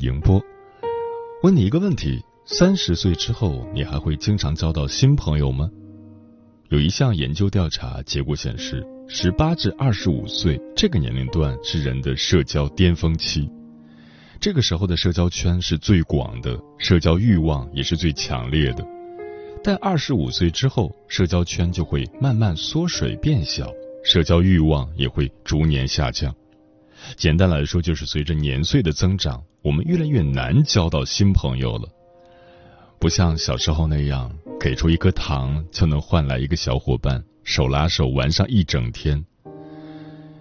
迎波。问你一个问题：三十岁之后，你还会经常交到新朋友吗？有一项研究调查结果显示，十八至二十五岁这个年龄段是人的社交巅峰期，这个时候的社交圈是最广的，社交欲望也是最强烈的。但二十五岁之后，社交圈就会慢慢缩水变小，社交欲望也会逐年下降。简单来说，就是随着年岁的增长，我们越来越难交到新朋友了。不像小时候那样，给出一颗糖就能换来一个小伙伴，手拉手玩上一整天。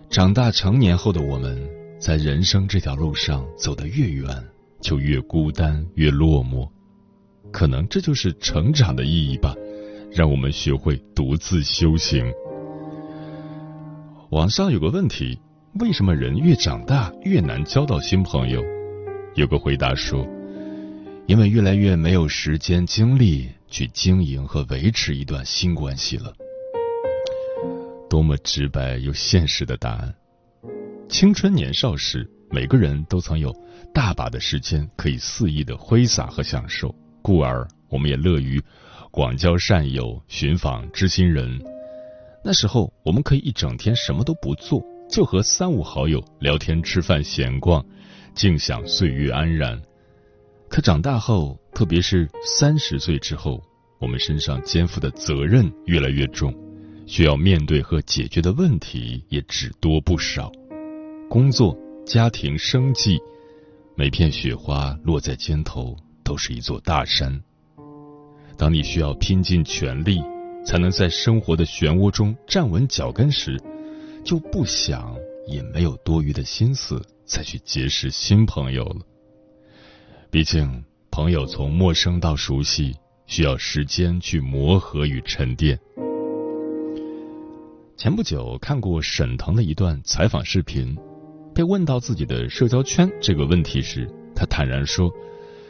长大成年后的我们，在人生这条路上走得越远，就越孤单，越落寞。可能这就是成长的意义吧，让我们学会独自修行。网上有个问题。为什么人越长大越难交到新朋友？有个回答说：“因为越来越没有时间精力去经营和维持一段新关系了。”多么直白又现实的答案！青春年少时，每个人都曾有大把的时间可以肆意的挥洒和享受，故而我们也乐于广交善友、寻访知心人。那时候，我们可以一整天什么都不做。就和三五好友聊天、吃饭、闲逛，静享岁月安然。可长大后，特别是三十岁之后，我们身上肩负的责任越来越重，需要面对和解决的问题也只多不少。工作、家庭、生计，每片雪花落在肩头，都是一座大山。当你需要拼尽全力，才能在生活的漩涡中站稳脚跟时，就不想，也没有多余的心思再去结识新朋友了。毕竟，朋友从陌生到熟悉，需要时间去磨合与沉淀。前不久看过沈腾的一段采访视频，被问到自己的社交圈这个问题时，他坦然说：“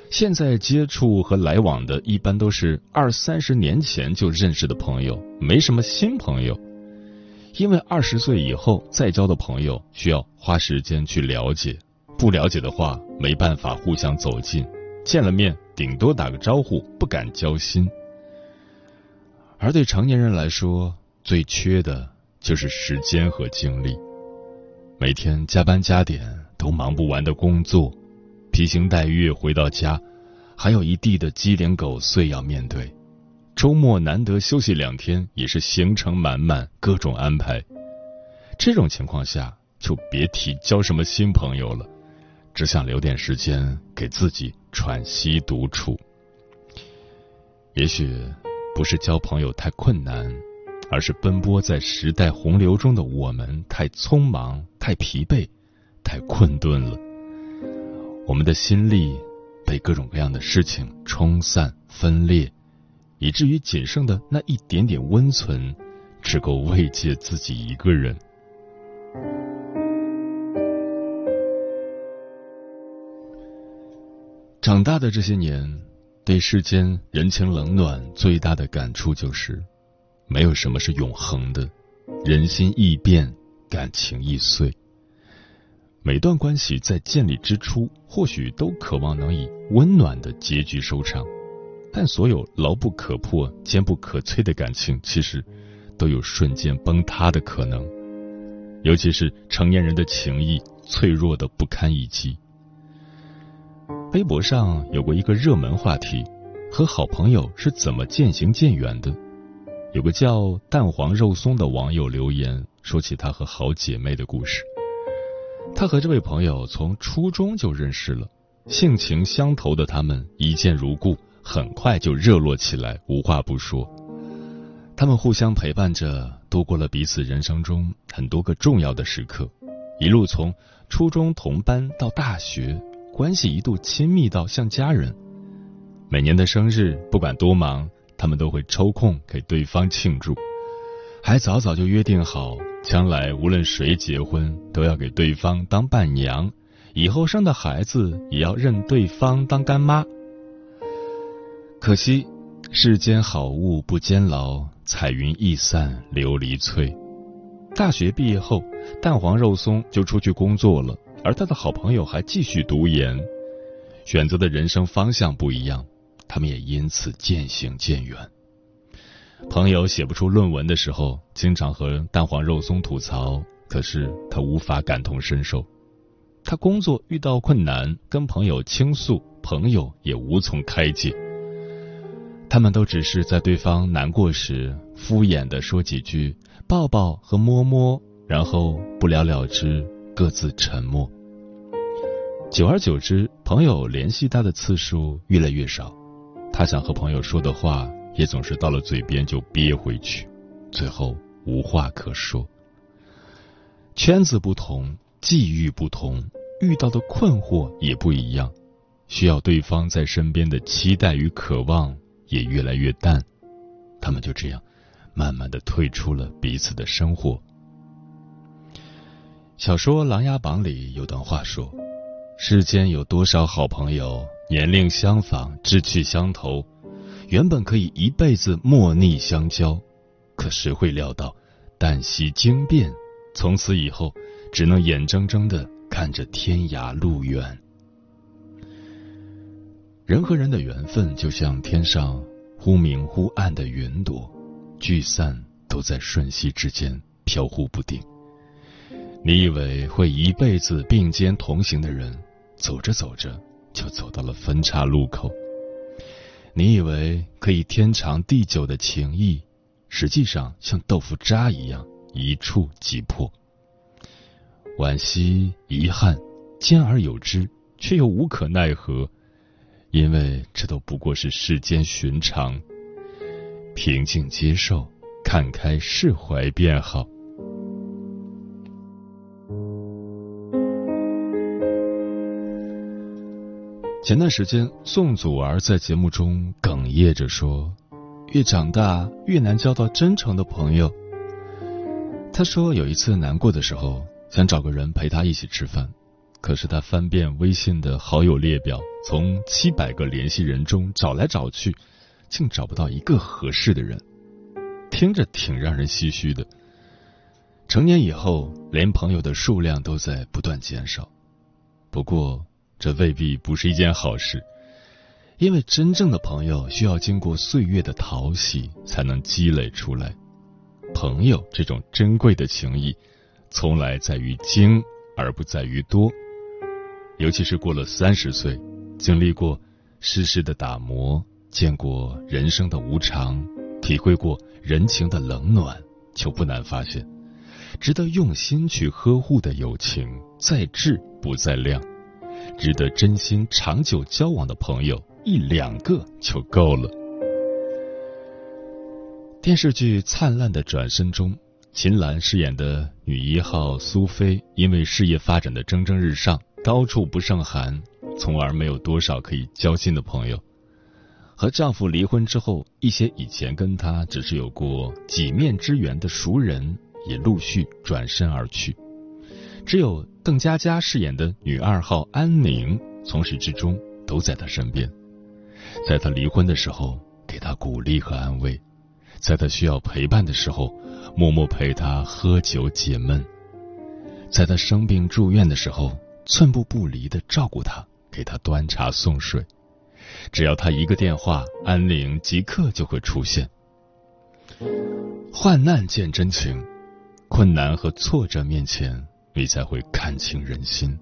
现在接触和来往的一般都是二三十年前就认识的朋友，没什么新朋友。”因为二十岁以后再交的朋友需要花时间去了解，不了解的话没办法互相走近，见了面顶多打个招呼，不敢交心。而对成年人来说，最缺的就是时间和精力。每天加班加点都忙不完的工作，披星戴月回到家，还有一地的鸡零狗碎要面对。周末难得休息两天，也是行程满满，各种安排。这种情况下，就别提交什么新朋友了，只想留点时间给自己喘息独处。也许不是交朋友太困难，而是奔波在时代洪流中的我们太匆忙、太疲惫、太困顿了。我们的心力被各种各样的事情冲散、分裂。以至于仅剩的那一点点温存，只够慰藉自己一个人。长大的这些年，对世间人情冷暖最大的感触就是，没有什么是永恒的，人心易变，感情易碎。每段关系在建立之初，或许都渴望能以温暖的结局收场。但所有牢不可破、坚不可摧的感情，其实都有瞬间崩塌的可能。尤其是成年人的情谊，脆弱的不堪一击。微博上有过一个热门话题：和好朋友是怎么渐行渐远的？有个叫蛋黄肉松的网友留言，说起他和好姐妹的故事。他和这位朋友从初中就认识了，性情相投的他们一见如故。很快就热络起来，无话不说。他们互相陪伴着，度过了彼此人生中很多个重要的时刻。一路从初中同班到大学，关系一度亲密到像家人。每年的生日，不管多忙，他们都会抽空给对方庆祝，还早早就约定好，将来无论谁结婚，都要给对方当伴娘，以后生的孩子也要认对方当干妈。可惜，世间好物不坚牢，彩云易散琉璃脆。大学毕业后，蛋黄肉松就出去工作了，而他的好朋友还继续读研，选择的人生方向不一样，他们也因此渐行渐远。朋友写不出论文的时候，经常和蛋黄肉松吐槽，可是他无法感同身受。他工作遇到困难，跟朋友倾诉，朋友也无从开解。他们都只是在对方难过时敷衍的说几句抱抱和摸摸，然后不了了之，各自沉默。久而久之，朋友联系他的次数越来越少，他想和朋友说的话也总是到了嘴边就憋回去，最后无话可说。圈子不同，际遇不同，遇到的困惑也不一样，需要对方在身边的期待与渴望。也越来越淡，他们就这样慢慢的退出了彼此的生活。小说《琅琊榜》里有段话说：“世间有多少好朋友，年龄相仿，志趣相投，原本可以一辈子莫逆相交，可谁会料到，旦夕惊变，从此以后只能眼睁睁的看着天涯路远。”人和人的缘分就像天上忽明忽暗的云朵，聚散都在瞬息之间飘忽不定。你以为会一辈子并肩同行的人，走着走着就走到了分岔路口。你以为可以天长地久的情谊，实际上像豆腐渣一样一触即破。惋惜、遗憾，兼而有之，却又无可奈何。因为这都不过是世间寻常，平静接受，看开释怀便好。前段时间，宋祖儿在节目中哽咽着说：“越长大越难交到真诚的朋友。”他说有一次难过的时候，想找个人陪他一起吃饭。可是他翻遍微信的好友列表，从七百个联系人中找来找去，竟找不到一个合适的人，听着挺让人唏嘘的。成年以后，连朋友的数量都在不断减少。不过，这未必不是一件好事，因为真正的朋友需要经过岁月的淘洗，才能积累出来。朋友这种珍贵的情谊，从来在于精，而不在于多。尤其是过了三十岁，经历过世事的打磨，见过人生的无常，体会过人情的冷暖，就不难发现，值得用心去呵护的友情，在质不在量；值得真心长久交往的朋友，一两个就够了。电视剧《灿烂的转身》中，秦岚饰演的女一号苏菲，因为事业发展的蒸蒸日上。高处不胜寒，从而没有多少可以交心的朋友。和丈夫离婚之后，一些以前跟她只是有过几面之缘的熟人，也陆续转身而去。只有邓家佳饰演的女二号安宁，从始至终都在她身边。在她离婚的时候，给她鼓励和安慰；在她需要陪伴的时候，默默陪她喝酒解闷；在她生病住院的时候。寸步不离的照顾他，给他端茶送水。只要他一个电话，安宁即刻就会出现。患难见真情，困难和挫折面前，你才会看清人心。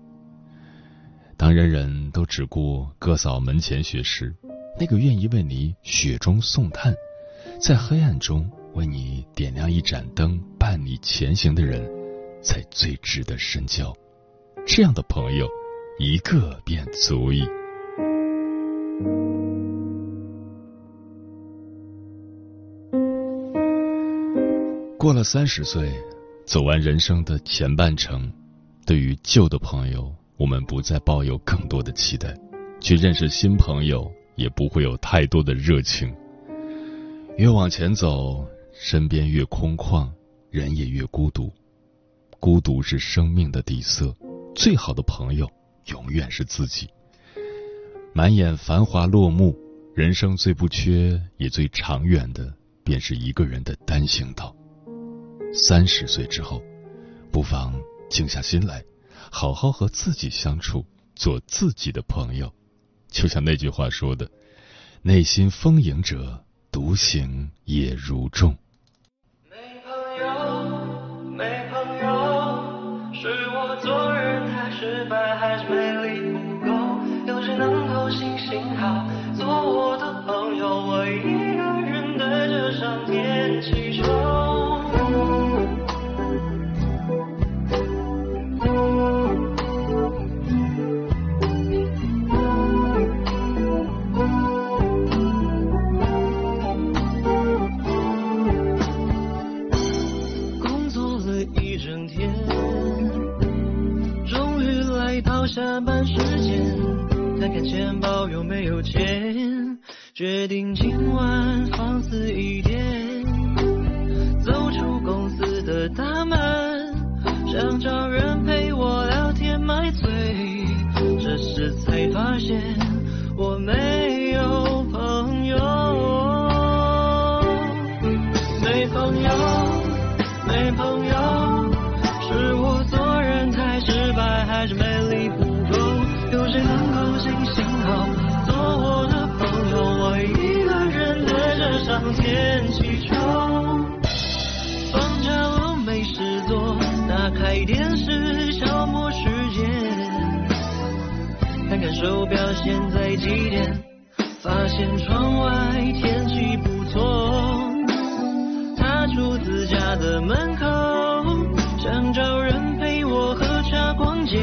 当人人都只顾哥嫂门前雪时，那个愿意为你雪中送炭，在黑暗中为你点亮一盏灯，伴你前行的人，才最值得深交。这样的朋友，一个便足矣。过了三十岁，走完人生的前半程，对于旧的朋友，我们不再抱有更多的期待，去认识新朋友也不会有太多的热情。越往前走，身边越空旷，人也越孤独。孤独是生命的底色，最好的朋友永远是自己。满眼繁华落幕，人生最不缺也最长远的，便是一个人的单行道。三十岁之后，不妨静下心来，好好和自己相处，做自己的朋友。就像那句话说的：“内心丰盈者，独行也如众。”钱包有没有钱，决定今晚放肆一点，表现在几点，发现窗外天气不错，踏出自家的门口，想找人陪我喝茶逛街，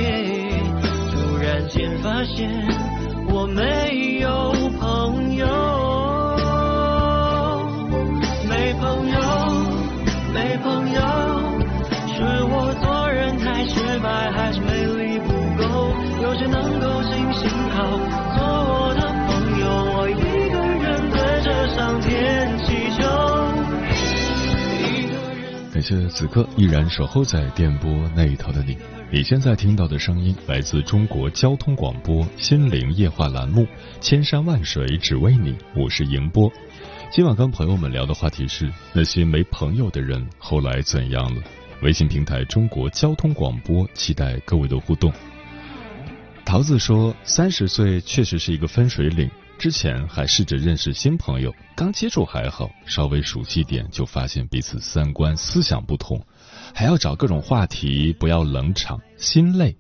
突然间发现我没有朋友，没朋友，没朋友，是我做人太失败，还是魅力不够？有谁能够够信信号，做我的朋友？我一个人对着上天气球，一个人。感谢此刻依然守候在电波那一头的你。你现在听到的声音来自中国交通广播《心灵夜话》栏目《千山万水只为你》，我是迎波。今晚跟朋友们聊的话题是那些没朋友的人后来怎样了？微信平台中国交通广播，期待各位的互动。桃子说，三十岁确实是一个分水岭。之前还试着认识新朋友，刚接触还好，稍微熟悉点就发现彼此三观思想不同，还要找各种话题，不要冷场，心累。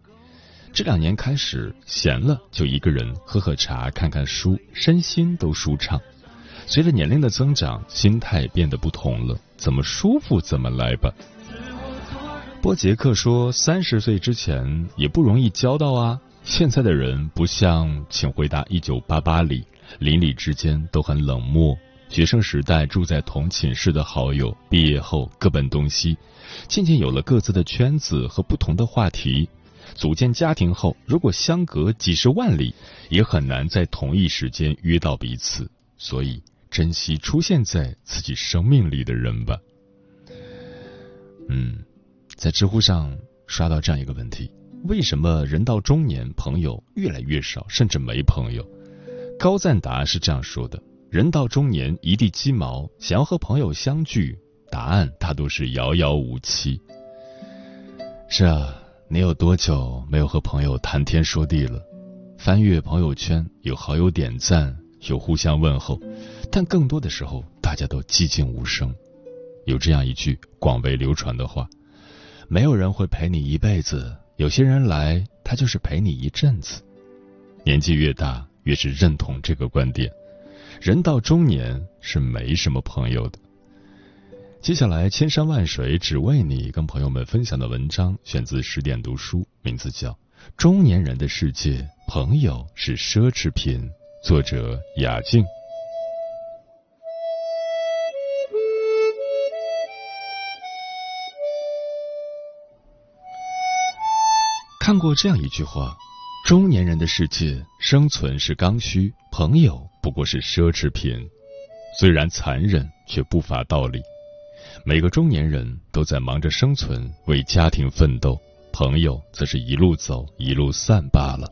这两年开始闲了就一个人喝喝茶、看看书，身心都舒畅。随着年龄的增长，心态变得不同了，怎么舒服怎么来吧。波杰克说，三十岁之前也不容易交到啊。现在的人不像《请回答一九八八》里，邻里之间都很冷漠。学生时代住在同寝室的好友，毕业后各奔东西，渐渐有了各自的圈子和不同的话题。组建家庭后，如果相隔几十万里，也很难在同一时间约到彼此。所以，珍惜出现在自己生命里的人吧。嗯，在知乎上刷到这样一个问题。为什么人到中年朋友越来越少，甚至没朋友？高赞达是这样说的：人到中年一地鸡毛，想要和朋友相聚，答案大多是遥遥无期。是啊，你有多久没有和朋友谈天说地了？翻阅朋友圈，有好友点赞，有互相问候，但更多的时候，大家都寂静无声。有这样一句广为流传的话：没有人会陪你一辈子。有些人来，他就是陪你一阵子。年纪越大，越是认同这个观点。人到中年是没什么朋友的。接下来，千山万水只为你，跟朋友们分享的文章选自十点读书，名字叫《中年人的世界，朋友是奢侈品》，作者雅静。看过这样一句话：中年人的世界，生存是刚需，朋友不过是奢侈品。虽然残忍，却不乏道理。每个中年人都在忙着生存，为家庭奋斗，朋友则是一路走，一路散罢了。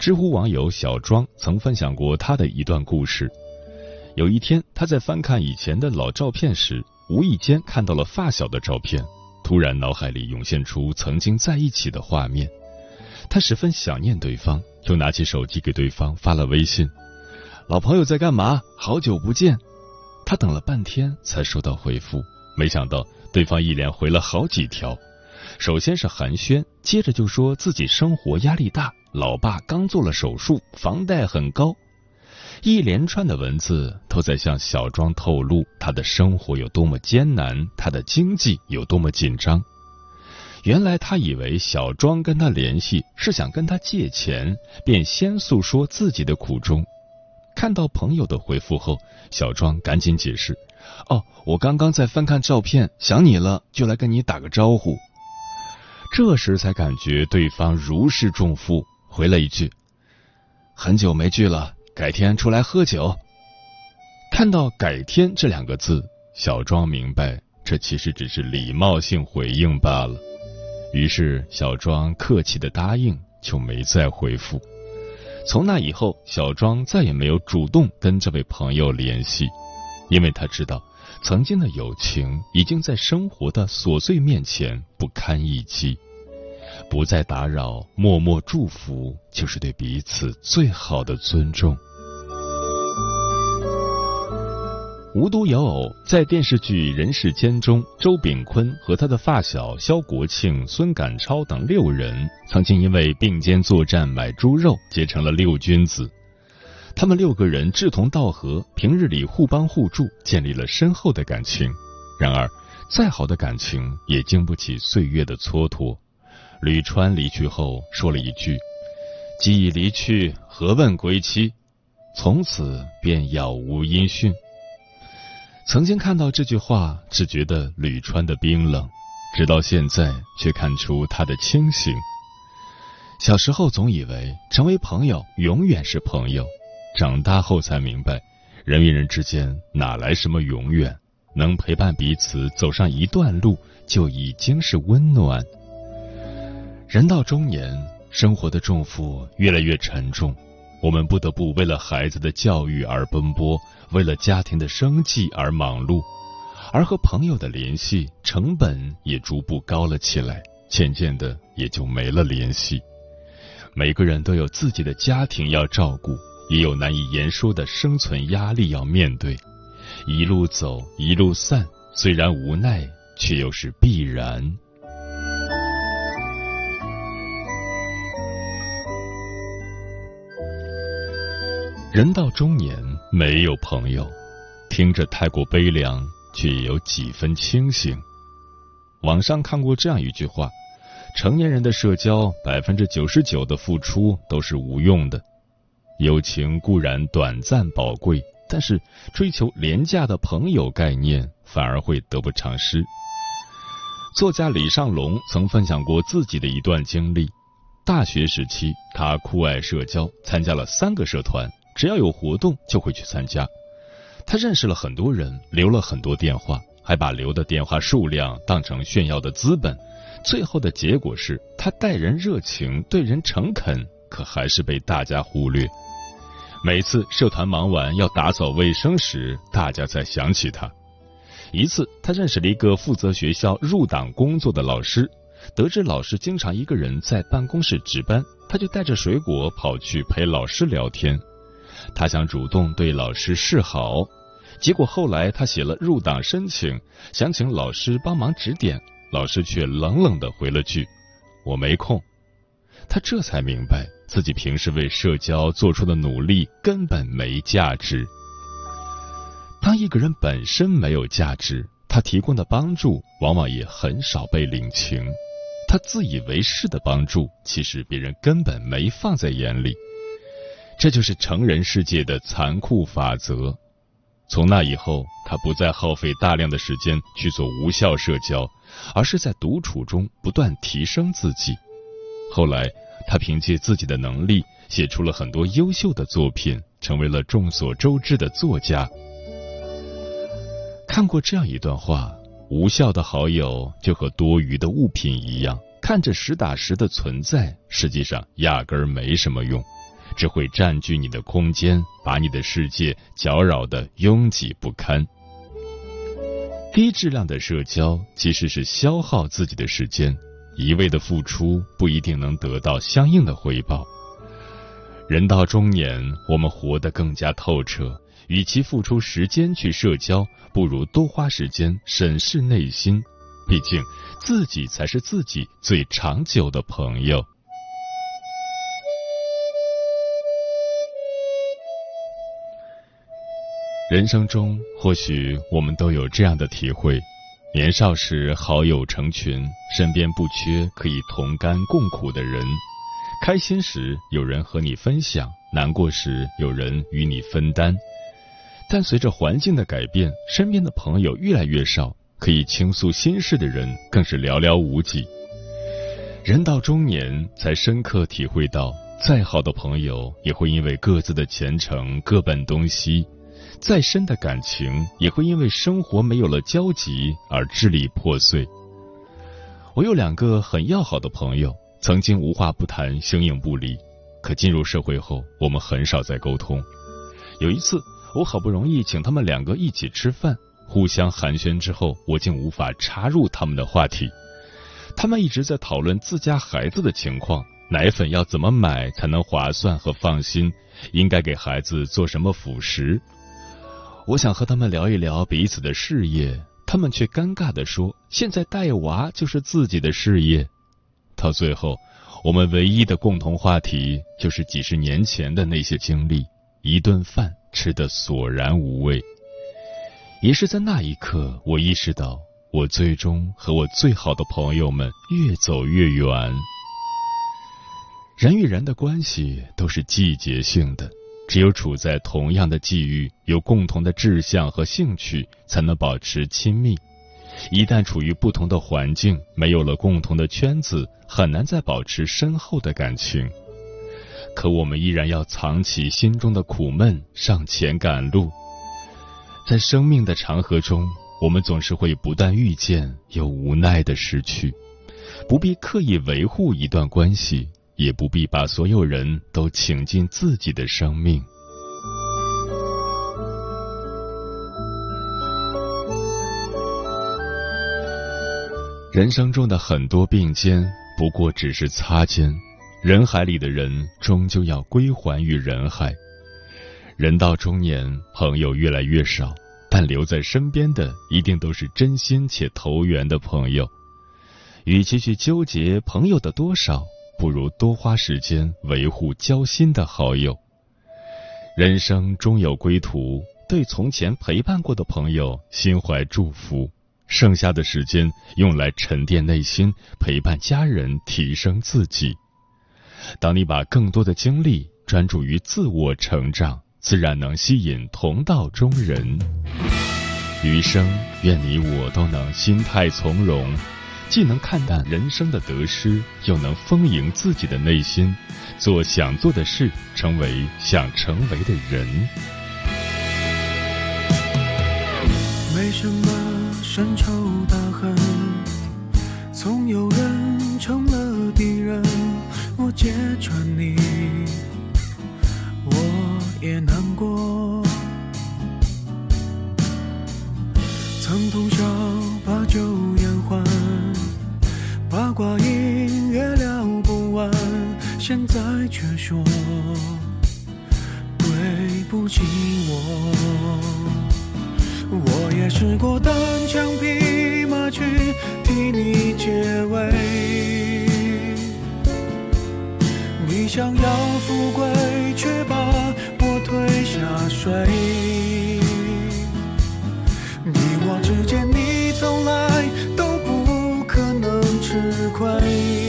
知乎网友小庄曾分享过他的一段故事。有一天，他在翻看以前的老照片时，无意间看到了发小的照片，突然脑海里涌现出曾经在一起的画面。他十分想念对方，就拿起手机给对方发了微信：“老朋友在干嘛？好久不见。”他等了半天才收到回复，没想到对方一连回了好几条。首先是寒暄，接着就说自己生活压力大。老爸刚做了手术，房贷很高，一连串的文字都在向小庄透露他的生活有多么艰难，他的经济有多么紧张。原来他以为小庄跟他联系是想跟他借钱，便先诉说自己的苦衷。看到朋友的回复后，小庄赶紧解释：“哦，我刚刚在翻看照片，想你了，就来跟你打个招呼。”这时才感觉对方如释重负。回了一句：“很久没聚了，改天出来喝酒。”看到“改天”这两个字，小庄明白这其实只是礼貌性回应罢了。于是小庄客气的答应，就没再回复。从那以后，小庄再也没有主动跟这位朋友联系，因为他知道曾经的友情已经在生活的琐碎面前不堪一击。不再打扰，默默祝福，就是对彼此最好的尊重。无独有偶，在电视剧《人世间》中，周秉昆和他的发小肖国庆、孙赶超等六人，曾经因为并肩作战买猪肉结成了六君子。他们六个人志同道合，平日里互帮互助，建立了深厚的感情。然而，再好的感情也经不起岁月的蹉跎。吕川离去后说了一句：“既已离去，何问归期？”从此便杳无音讯。曾经看到这句话，只觉得吕川的冰冷；直到现在，却看出他的清醒。小时候总以为成为朋友永远是朋友，长大后才明白，人与人之间哪来什么永远？能陪伴彼此走上一段路，就已经是温暖。人到中年，生活的重负越来越沉重，我们不得不为了孩子的教育而奔波，为了家庭的生计而忙碌，而和朋友的联系成本也逐步高了起来，渐渐的也就没了联系。每个人都有自己的家庭要照顾，也有难以言说的生存压力要面对，一路走，一路散，虽然无奈，却又是必然。人到中年没有朋友，听着太过悲凉，却也有几分清醒。网上看过这样一句话：成年人的社交，百分之九十九的付出都是无用的。友情固然短暂宝贵，但是追求廉价的朋友概念，反而会得不偿失。作家李尚龙曾分享过自己的一段经历：大学时期，他酷爱社交，参加了三个社团。只要有活动就会去参加，他认识了很多人，留了很多电话，还把留的电话数量当成炫耀的资本。最后的结果是他待人热情，对人诚恳，可还是被大家忽略。每次社团忙完要打扫卫生时，大家才想起他。一次，他认识了一个负责学校入党工作的老师，得知老师经常一个人在办公室值班，他就带着水果跑去陪老师聊天。他想主动对老师示好，结果后来他写了入党申请，想请老师帮忙指点，老师却冷冷的回了句：“我没空。”他这才明白自己平时为社交做出的努力根本没价值。当一个人本身没有价值，他提供的帮助往往也很少被领情。他自以为是的帮助，其实别人根本没放在眼里。这就是成人世界的残酷法则。从那以后，他不再耗费大量的时间去做无效社交，而是在独处中不断提升自己。后来，他凭借自己的能力写出了很多优秀的作品，成为了众所周知的作家。看过这样一段话：无效的好友就和多余的物品一样，看着实打实的存在，实际上压根儿没什么用，只会占据你的空间，把你的世界搅扰的拥挤不堪。低质量的社交其实是消耗自己的时间。一味的付出不一定能得到相应的回报。人到中年，我们活得更加透彻，与其付出时间去社交，不如多花时间审视内心。毕竟，自己才是自己最长久的朋友。人生中，或许我们都有这样的体会。年少时好友成群，身边不缺可以同甘共苦的人。开心时有人和你分享，难过时有人与你分担。但随着环境的改变，身边的朋友越来越少，可以倾诉心事的人更是寥寥无几。人到中年，才深刻体会到，再好的朋友也会因为各自的前程各奔东西。再深的感情也会因为生活没有了交集而支离破碎。我有两个很要好的朋友，曾经无话不谈、形影不离，可进入社会后，我们很少再沟通。有一次，我好不容易请他们两个一起吃饭，互相寒暄之后，我竟无法插入他们的话题。他们一直在讨论自家孩子的情况，奶粉要怎么买才能划算和放心，应该给孩子做什么辅食。我想和他们聊一聊彼此的事业，他们却尴尬地说：“现在带娃就是自己的事业。”到最后，我们唯一的共同话题就是几十年前的那些经历，一顿饭吃得索然无味。也是在那一刻，我意识到，我最终和我最好的朋友们越走越远。人与人的关系都是季节性的。只有处在同样的际遇，有共同的志向和兴趣，才能保持亲密。一旦处于不同的环境，没有了共同的圈子，很难再保持深厚的感情。可我们依然要藏起心中的苦闷，上前赶路。在生命的长河中，我们总是会不断遇见，又无奈的失去。不必刻意维护一段关系。也不必把所有人都请进自己的生命。人生中的很多并肩，不过只是擦肩。人海里的人，终究要归还于人海。人到中年，朋友越来越少，但留在身边的，一定都是真心且投缘的朋友。与其去纠结朋友的多少。不如多花时间维护交心的好友。人生终有归途，对从前陪伴过的朋友心怀祝福，剩下的时间用来沉淀内心，陪伴家人，提升自己。当你把更多的精力专注于自我成长，自然能吸引同道中人。余生，愿你我都能心态从容。既能看淡人生的得失，又能丰盈自己的内心，做想做的事，成为想成为的人。没什么深仇大恨，总有人成了敌人？我揭穿你，我也难过。曾通宵把酒言欢。八卦音乐聊不完，现在却说对不起我。我也试过单枪匹马去替你解围，你想要富贵，却把我推下水。你我之间，你从来。吃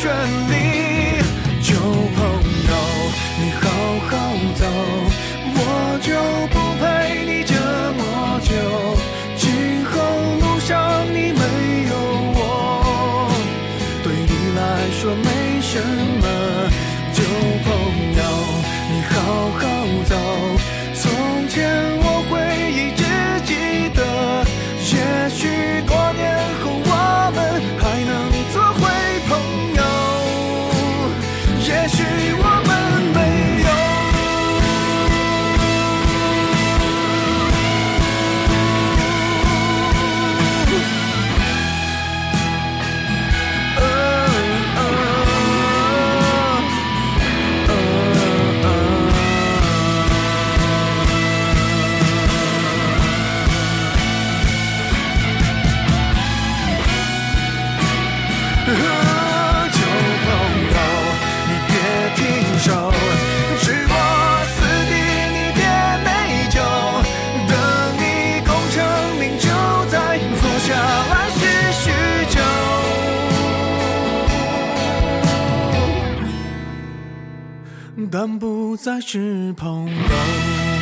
旋律不再是朋友。